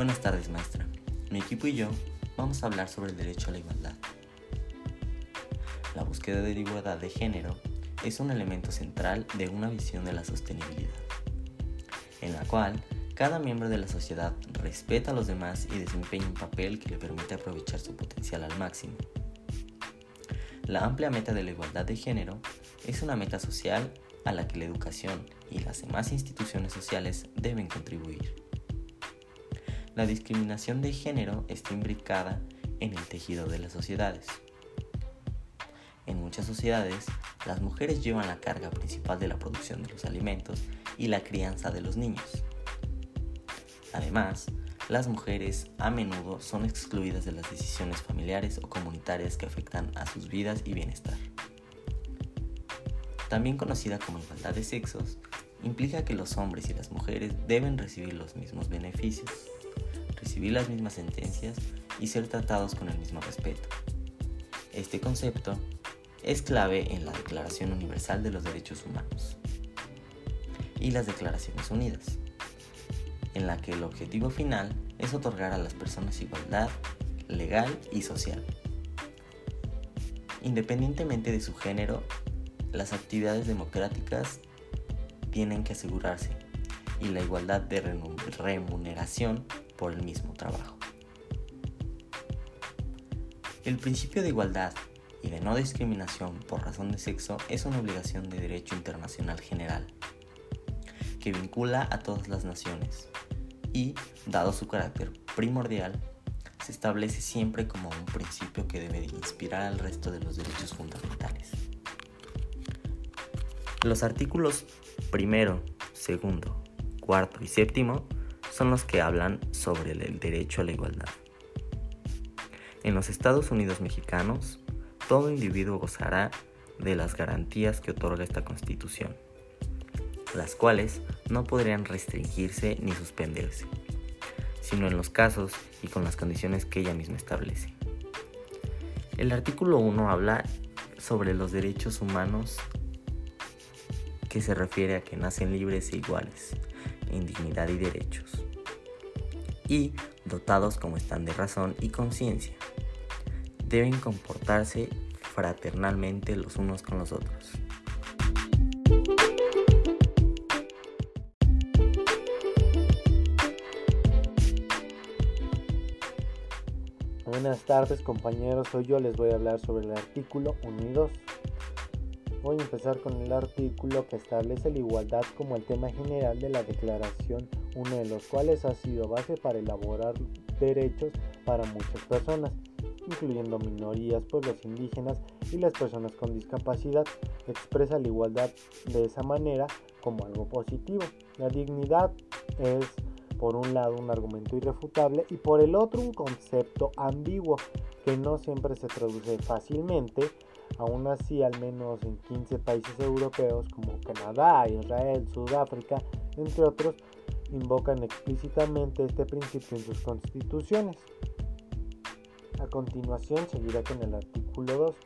Buenas tardes, maestra. Mi equipo y yo vamos a hablar sobre el derecho a la igualdad. La búsqueda de la igualdad de género es un elemento central de una visión de la sostenibilidad, en la cual cada miembro de la sociedad respeta a los demás y desempeña un papel que le permite aprovechar su potencial al máximo. La amplia meta de la igualdad de género es una meta social a la que la educación y las demás instituciones sociales deben contribuir. La discriminación de género está imbricada en el tejido de las sociedades. En muchas sociedades, las mujeres llevan la carga principal de la producción de los alimentos y la crianza de los niños. Además, las mujeres a menudo son excluidas de las decisiones familiares o comunitarias que afectan a sus vidas y bienestar. También conocida como igualdad de sexos, implica que los hombres y las mujeres deben recibir los mismos beneficios, recibir las mismas sentencias y ser tratados con el mismo respeto. Este concepto es clave en la Declaración Universal de los Derechos Humanos y las Declaraciones Unidas, en la que el objetivo final es otorgar a las personas igualdad legal y social. Independientemente de su género, las actividades democráticas tienen que asegurarse y la igualdad de remuneración el mismo trabajo. El principio de igualdad y de no discriminación por razón de sexo es una obligación de derecho internacional general que vincula a todas las naciones y, dado su carácter primordial, se establece siempre como un principio que debe inspirar al resto de los derechos fundamentales. Los artículos primero, segundo, cuarto y séptimo son los que hablan sobre el derecho a la igualdad. En los Estados Unidos mexicanos, todo individuo gozará de las garantías que otorga esta Constitución, las cuales no podrían restringirse ni suspenderse, sino en los casos y con las condiciones que ella misma establece. El artículo 1 habla sobre los derechos humanos que se refiere a que nacen libres e iguales en dignidad y derechos, y dotados como están de razón y conciencia. Deben comportarse fraternalmente los unos con los otros. Buenas tardes compañeros, hoy yo les voy a hablar sobre el artículo 1 y 2. Voy a empezar con el artículo que establece la igualdad como el tema general de la declaración, uno de los cuales ha sido base para elaborar derechos para muchas personas, incluyendo minorías, pueblos indígenas y las personas con discapacidad. Expresa la igualdad de esa manera como algo positivo. La dignidad es por un lado un argumento irrefutable y por el otro un concepto ambiguo que no siempre se traduce fácilmente Aún así, al menos en 15 países europeos como Canadá, Israel, Sudáfrica, entre otros, invocan explícitamente este principio en sus constituciones. A continuación seguirá con el artículo 2,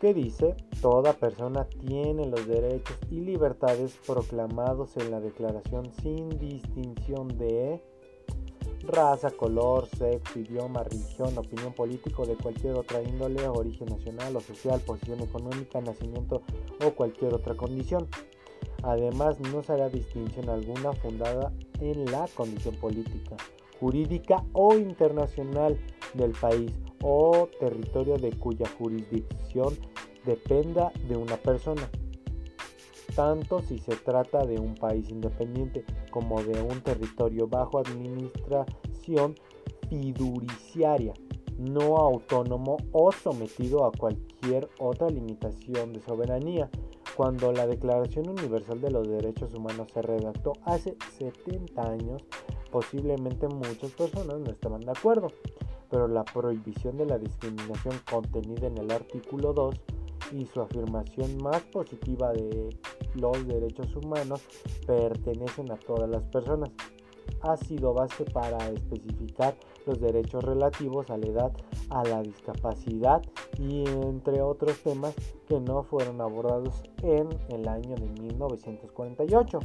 que dice, toda persona tiene los derechos y libertades proclamados en la declaración sin distinción de raza, color, sexo, idioma, religión, opinión política de cualquier otra índole, origen nacional o social, posición económica, nacimiento o cualquier otra condición. Además, no se hará distinción alguna fundada en la condición política, jurídica o internacional del país o territorio de cuya jurisdicción dependa de una persona tanto si se trata de un país independiente como de un territorio bajo administración fiduciaria, no autónomo o sometido a cualquier otra limitación de soberanía. Cuando la Declaración Universal de los Derechos Humanos se redactó hace 70 años, posiblemente muchas personas no estaban de acuerdo, pero la prohibición de la discriminación contenida en el artículo 2 y su afirmación más positiva de los derechos humanos pertenecen a todas las personas. Ha sido base para especificar los derechos relativos a la edad, a la discapacidad y entre otros temas que no fueron abordados en el año de 1948.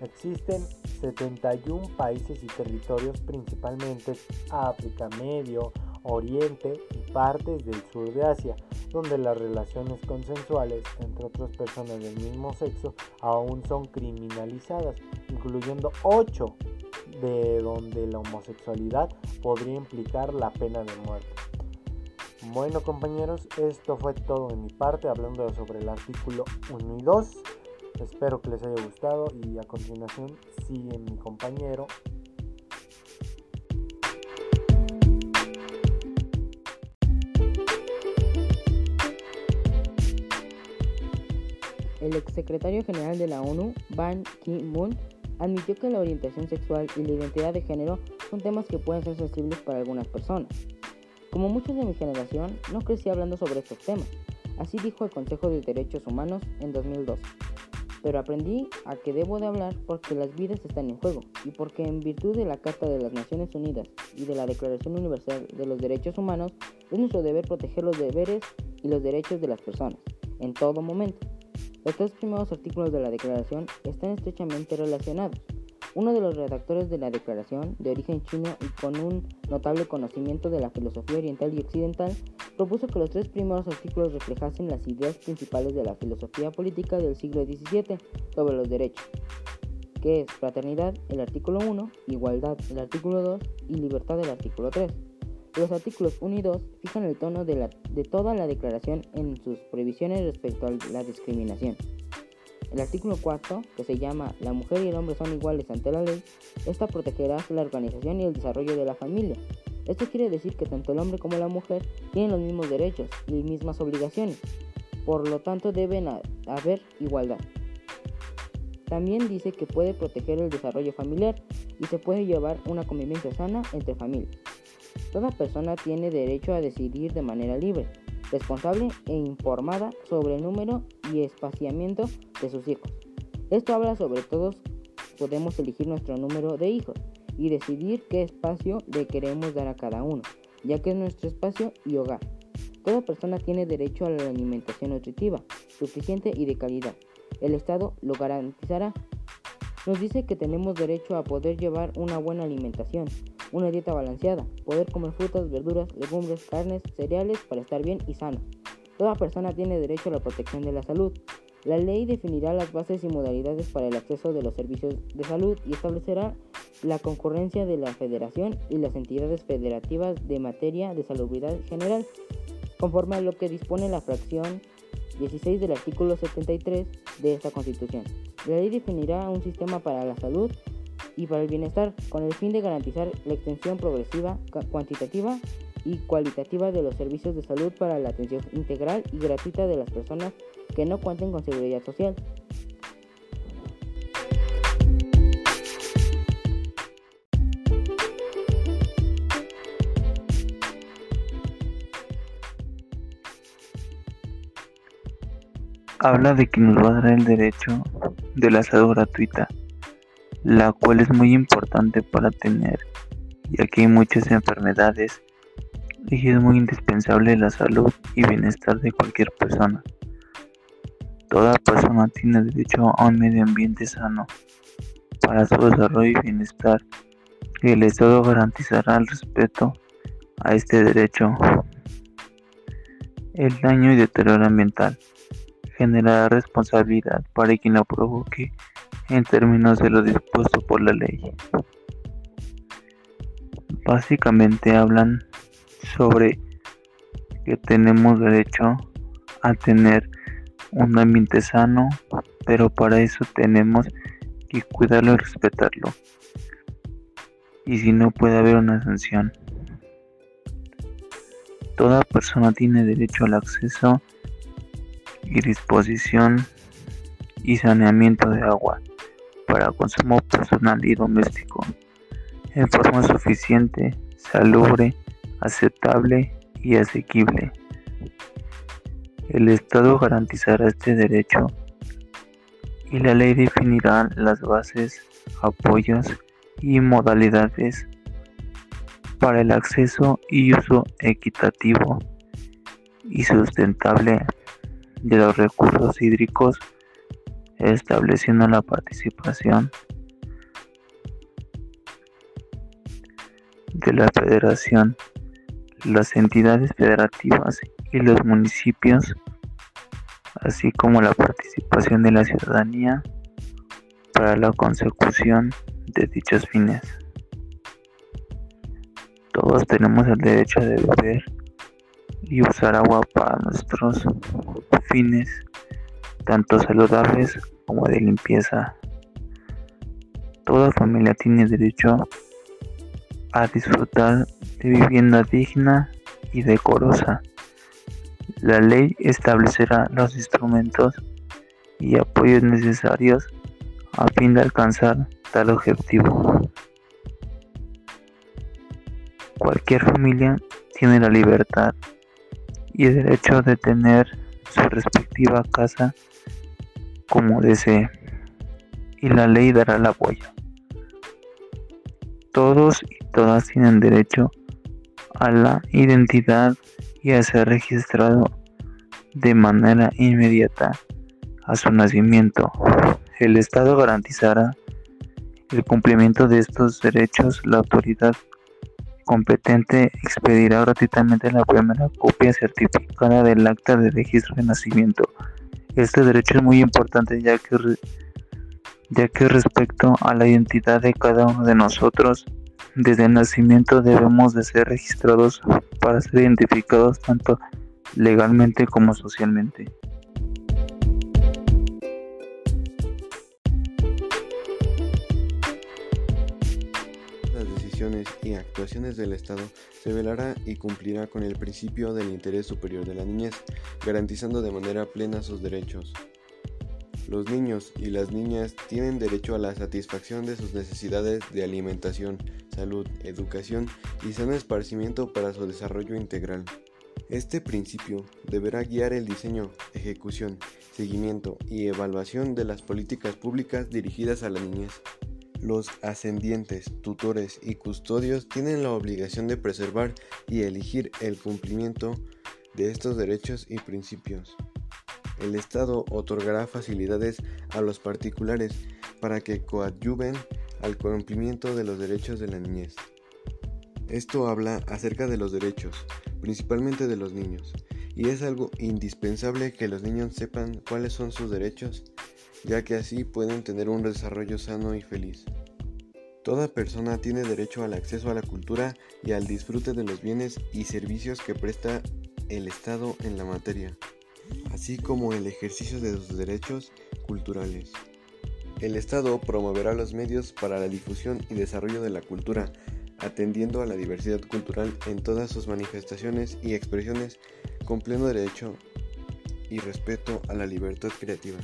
Existen 71 países y territorios, principalmente África, Medio, Oriente y partes del sur de Asia, donde las relaciones consensuales entre otras personas del mismo sexo aún son criminalizadas, incluyendo 8 de donde la homosexualidad podría implicar la pena de muerte. Bueno compañeros, esto fue todo de mi parte hablando sobre el artículo 1 y 2. Espero que les haya gustado y a continuación sigue mi compañero el exsecretario general de la ONU, Ban Ki-moon, admitió que la orientación sexual y la identidad de género son temas que pueden ser sensibles para algunas personas. Como muchos de mi generación, no crecí hablando sobre estos temas, así dijo el Consejo de Derechos Humanos en 2012. Pero aprendí a que debo de hablar porque las vidas están en juego y porque en virtud de la Carta de las Naciones Unidas y de la Declaración Universal de los Derechos Humanos, es nuestro deber proteger los deberes y los derechos de las personas, en todo momento. Los tres primeros artículos de la declaración están estrechamente relacionados. Uno de los redactores de la declaración, de origen chino y con un notable conocimiento de la filosofía oriental y occidental, propuso que los tres primeros artículos reflejasen las ideas principales de la filosofía política del siglo XVII sobre los derechos, que es fraternidad, el artículo 1, igualdad, el artículo 2 y libertad, el artículo 3. Los artículos 1 y 2 fijan el tono de, toda la declaración en sus previsiones respecto a la discriminación. El artículo 4, que se llama La mujer y el hombre son iguales ante la ley, esta protegerá la organización y el desarrollo de la familia. Esto quiere decir que tanto el hombre como la mujer tienen los mismos derechos y mismas obligaciones, por lo tanto deben haber igualdad. También dice que puede proteger el desarrollo familiar y se puede llevar una convivencia sana entre familias. Toda persona tiene derecho a decidir de manera libre, responsable e informada sobre el número y espaciamiento de sus hijos. Esto habla sobre todos podemos elegir nuestro número de hijos y decidir qué espacio le queremos dar a cada uno, ya que es nuestro espacio y hogar. Toda persona tiene derecho a la alimentación nutritiva, suficiente y de calidad. El Estado lo garantizará. Nos dice que tenemos derecho a poder llevar una buena alimentación, una dieta balanceada, poder comer frutas, verduras, legumbres, carnes, cereales para estar bien y sano. Toda persona tiene derecho a la protección de la salud. La ley definirá las bases y modalidades para el acceso de los servicios de salud y establecerá la concurrencia de la federación y las entidades federativas de materia de salubridad general, conforme a lo que dispone la fracción 16 del artículo 73 de esta Constitución. La ley definirá un sistema para la salud y para el bienestar, con el fin de garantizar la extensión progresiva, cuantitativa y cualitativa de los servicios de salud para la atención integral y gratuita de las personas que no cuenten con seguridad social. Habla de que nos va a dar el derecho de la salud gratuita la cual es muy importante para tener, ya que hay muchas enfermedades y es muy indispensable la salud y bienestar de cualquier persona. Toda persona tiene derecho a un medio ambiente sano para su desarrollo y bienestar y el Estado garantizará el respeto a este derecho. El daño y deterioro ambiental generará responsabilidad para quien lo provoque en términos de lo dispuesto por la ley. Básicamente hablan sobre que tenemos derecho a tener un ambiente sano, pero para eso tenemos que cuidarlo y respetarlo. Y si no puede haber una sanción. Toda persona tiene derecho al acceso y disposición y saneamiento de agua para consumo personal y doméstico en forma suficiente, salubre, aceptable y asequible. El Estado garantizará este derecho y la ley definirá las bases, apoyos y modalidades para el acceso y uso equitativo y sustentable de los recursos hídricos estableciendo la participación de la federación, las entidades federativas y los municipios, así como la participación de la ciudadanía para la consecución de dichos fines. Todos tenemos el derecho de beber y usar agua para nuestros fines, tanto saludables como de limpieza. Toda familia tiene derecho a disfrutar de vivienda digna y decorosa. La ley establecerá los instrumentos y apoyos necesarios a fin de alcanzar tal objetivo. Cualquier familia tiene la libertad y el derecho de tener su respectiva casa como desee y la ley dará el apoyo. Todos y todas tienen derecho a la identidad y a ser registrado de manera inmediata a su nacimiento. El Estado garantizará el cumplimiento de estos derechos. La autoridad competente expedirá gratuitamente la primera copia certificada del acta de registro de nacimiento. Este derecho es muy importante ya que ya que respecto a la identidad de cada uno de nosotros, desde el nacimiento debemos de ser registrados para ser identificados tanto legalmente como socialmente. Y actuaciones del Estado se velará y cumplirá con el principio del interés superior de la niñez, garantizando de manera plena sus derechos. Los niños y las niñas tienen derecho a la satisfacción de sus necesidades de alimentación, salud, educación y sano esparcimiento para su desarrollo integral. Este principio deberá guiar el diseño, ejecución, seguimiento y evaluación de las políticas públicas dirigidas a la niñez. Los ascendientes, tutores y custodios tienen la obligación de preservar y elegir el cumplimiento de estos derechos y principios el Estado otorgará facilidades a los particulares para que coadyuven al cumplimiento de los derechos de la niñez. Esto habla acerca de los derechos, principalmente de los niños, y es algo indispensable que los niños sepan cuáles son sus derechos, ya que así pueden tener un desarrollo sano y feliz. Toda persona tiene derecho al acceso a la cultura y al disfrute de los bienes y servicios que presta el Estado en la materia así como el ejercicio de sus derechos culturales. El Estado promoverá los medios para la difusión y desarrollo de la cultura, atendiendo a la diversidad cultural en todas sus manifestaciones y expresiones con pleno derecho y respeto a la libertad creativa.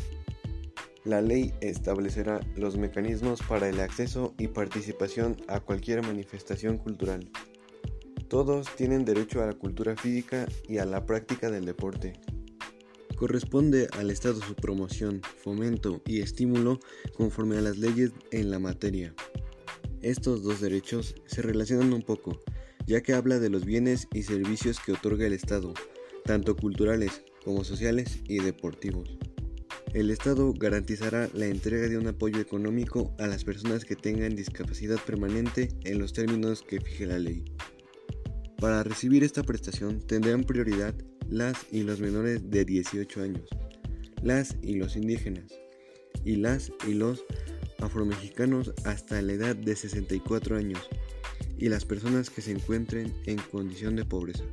La ley establecerá los mecanismos para el acceso y participación a cualquier manifestación cultural. Todos tienen derecho a la cultura física y a la práctica del deporte. Corresponde al Estado su promoción, fomento y estímulo conforme a las leyes en la materia. Estos dos derechos se relacionan un poco, ya que habla de los bienes y servicios que otorga el Estado, tanto culturales como sociales y deportivos. El Estado garantizará la entrega de un apoyo económico a las personas que tengan discapacidad permanente en los términos que fije la ley. Para recibir esta prestación tendrán prioridad las y los menores de 18 años, las y los indígenas, y las y los afromexicanos hasta la edad de 64 años, y las personas que se encuentren en condición de pobreza.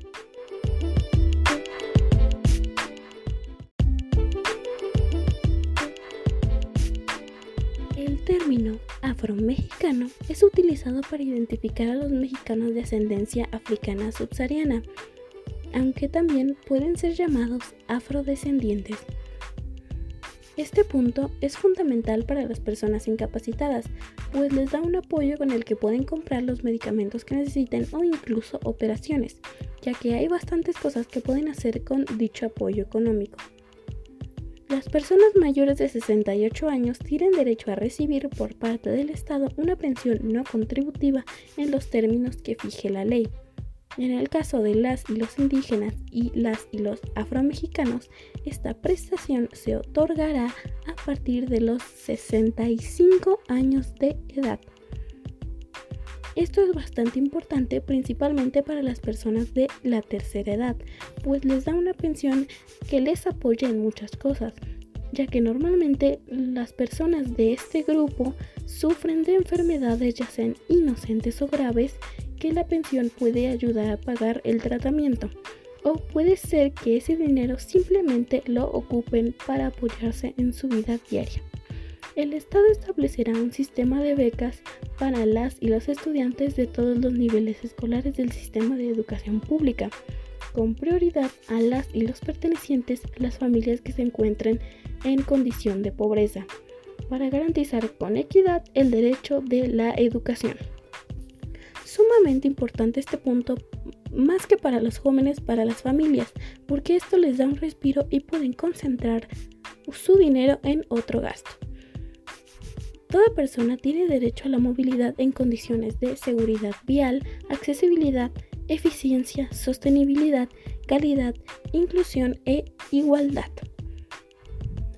Término afromexicano es utilizado para identificar a los mexicanos de ascendencia africana subsahariana aunque también pueden ser llamados afrodescendientes. Este punto es fundamental para las personas incapacitadas, pues les da un apoyo con el que pueden comprar los medicamentos que necesiten o incluso operaciones, ya que hay bastantes cosas que pueden hacer con dicho apoyo económico. Las personas mayores de 68 años tienen derecho a recibir por parte del Estado una pensión no contributiva en los términos que fije la ley. En el caso de las y los indígenas y las y los afromexicanos, esta prestación se otorgará a partir de los 65 años de edad. Esto es bastante importante principalmente para las personas de la tercera edad, pues les da una pensión que les apoya en muchas cosas, ya que normalmente las personas de este grupo sufren de enfermedades ya sean inocentes o graves que la pensión puede ayudar a pagar el tratamiento. O puede ser que ese dinero simplemente lo ocupen para apoyarse en su vida diaria. El Estado establecerá un sistema de becas para las y los estudiantes de todos los niveles escolares del sistema de educación pública, con prioridad a las y los pertenecientes a las familias que se encuentren en condición de pobreza, para garantizar con equidad el derecho de la educación. Sumamente importante este punto, más que para los jóvenes, para las familias, porque esto les da un respiro y pueden concentrar su dinero en otro gasto. Toda persona tiene derecho a la movilidad en condiciones de seguridad vial, accesibilidad, eficiencia, sostenibilidad, calidad, inclusión e igualdad.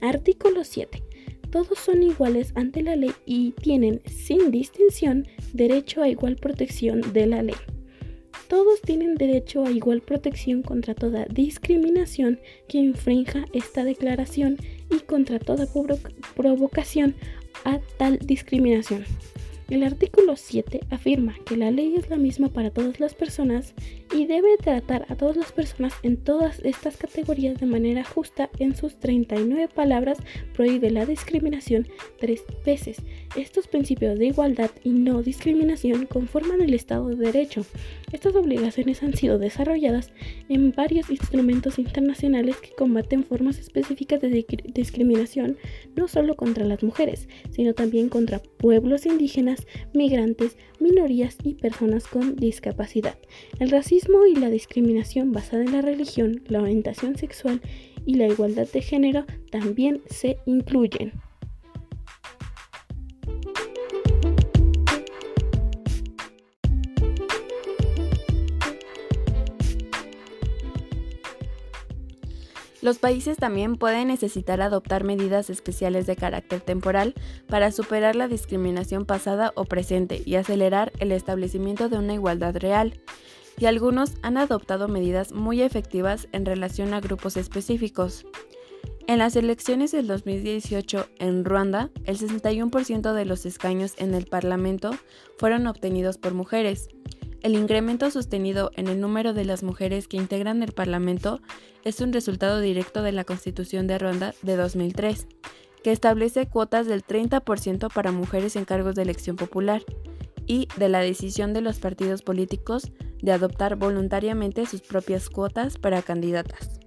Artículo 7. Todos son iguales ante la ley y tienen, sin distinción, derecho a igual protección de la ley. Todos tienen derecho a igual protección contra toda discriminación que infrinja esta declaración y contra toda provocación a tal discriminación. El artículo 7 afirma que la ley es la misma para todas las personas y debe tratar a todas las personas en todas estas categorías de manera justa. En sus 39 palabras prohíbe la discriminación tres veces. Estos principios de igualdad y no discriminación conforman el Estado de Derecho. Estas obligaciones han sido desarrolladas en varios instrumentos internacionales que combaten formas específicas de discriminación no solo contra las mujeres, sino también contra pueblos indígenas, migrantes, minorías y personas con discapacidad. El racismo y la discriminación basada en la religión, la orientación sexual y la igualdad de género también se incluyen. Los países también pueden necesitar adoptar medidas especiales de carácter temporal para superar la discriminación pasada o presente y acelerar el establecimiento de una igualdad real. Y algunos han adoptado medidas muy efectivas en relación a grupos específicos. En las elecciones del 2018 en Ruanda, el 61% de los escaños en el Parlamento fueron obtenidos por mujeres, el incremento sostenido en el número de las mujeres que integran el Parlamento es un resultado directo de la Constitución de Ruanda de 2003, que establece cuotas del 30% para mujeres en cargos de elección popular y de la decisión de los partidos políticos de adoptar voluntariamente sus propias cuotas para candidatas.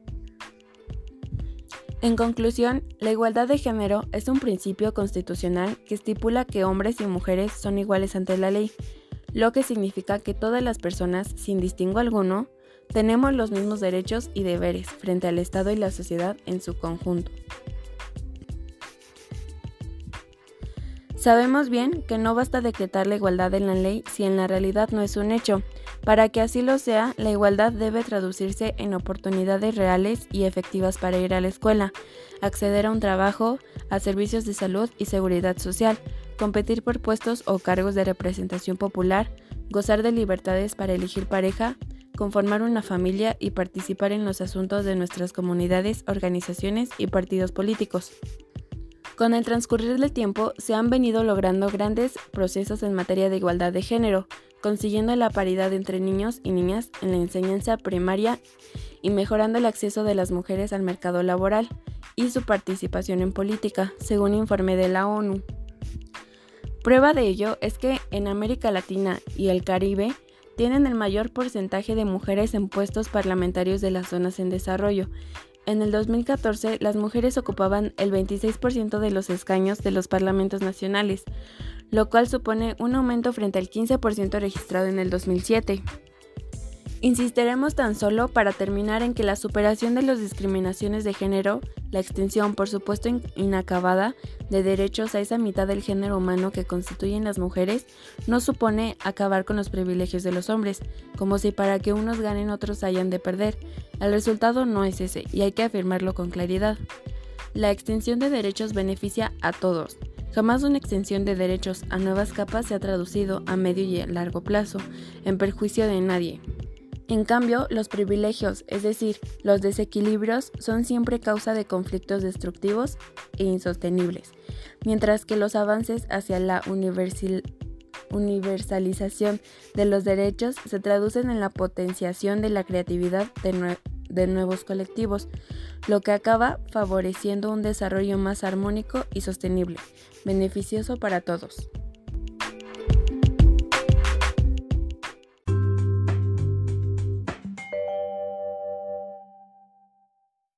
En conclusión, la igualdad de género es un principio constitucional que estipula que hombres y mujeres son iguales ante la ley lo que significa que todas las personas, sin distingo alguno, tenemos los mismos derechos y deberes frente al Estado y la sociedad en su conjunto. Sabemos bien que no basta decretar la igualdad en la ley si en la realidad no es un hecho. Para que así lo sea, la igualdad debe traducirse en oportunidades reales y efectivas para ir a la escuela, acceder a un trabajo, a servicios de salud y seguridad social, competir por puestos o cargos de representación popular, gozar de libertades para elegir pareja, conformar una familia y participar en los asuntos de nuestras comunidades, organizaciones y partidos políticos. Con el transcurrir del tiempo se han venido logrando grandes procesos en materia de igualdad de género, consiguiendo la paridad entre niños y niñas en la enseñanza primaria y mejorando el acceso de las mujeres al mercado laboral y su participación en política, según informe de la ONU. Prueba de ello es que en América Latina y el Caribe tienen el mayor porcentaje de mujeres en puestos parlamentarios de las zonas en desarrollo. En el 2014, las mujeres ocupaban el 26% de los escaños de los parlamentos nacionales, lo cual supone un aumento frente al 15% registrado en el 2007. Insistiremos tan solo para terminar en que la superación de las discriminaciones de género, la extensión, por supuesto inacabada, de derechos a esa mitad del género humano que constituyen las mujeres, no supone acabar con los privilegios de los hombres, como si para que unos ganen otros hayan de perder. El resultado no es ese, y hay que afirmarlo con claridad. La extensión de derechos beneficia a todos, Jamás una extensión de derechos a nuevas capas se ha traducido a medio y largo plazo en perjuicio de nadie. En cambio, los privilegios, es decir, los desequilibrios, son siempre causa de conflictos destructivos e insostenibles, mientras que los avances hacia la universalización de los derechos se traducen en la potenciación de la creatividad de, nuevos colectivos, lo que acaba favoreciendo un desarrollo más armónico y sostenible, beneficioso para todos.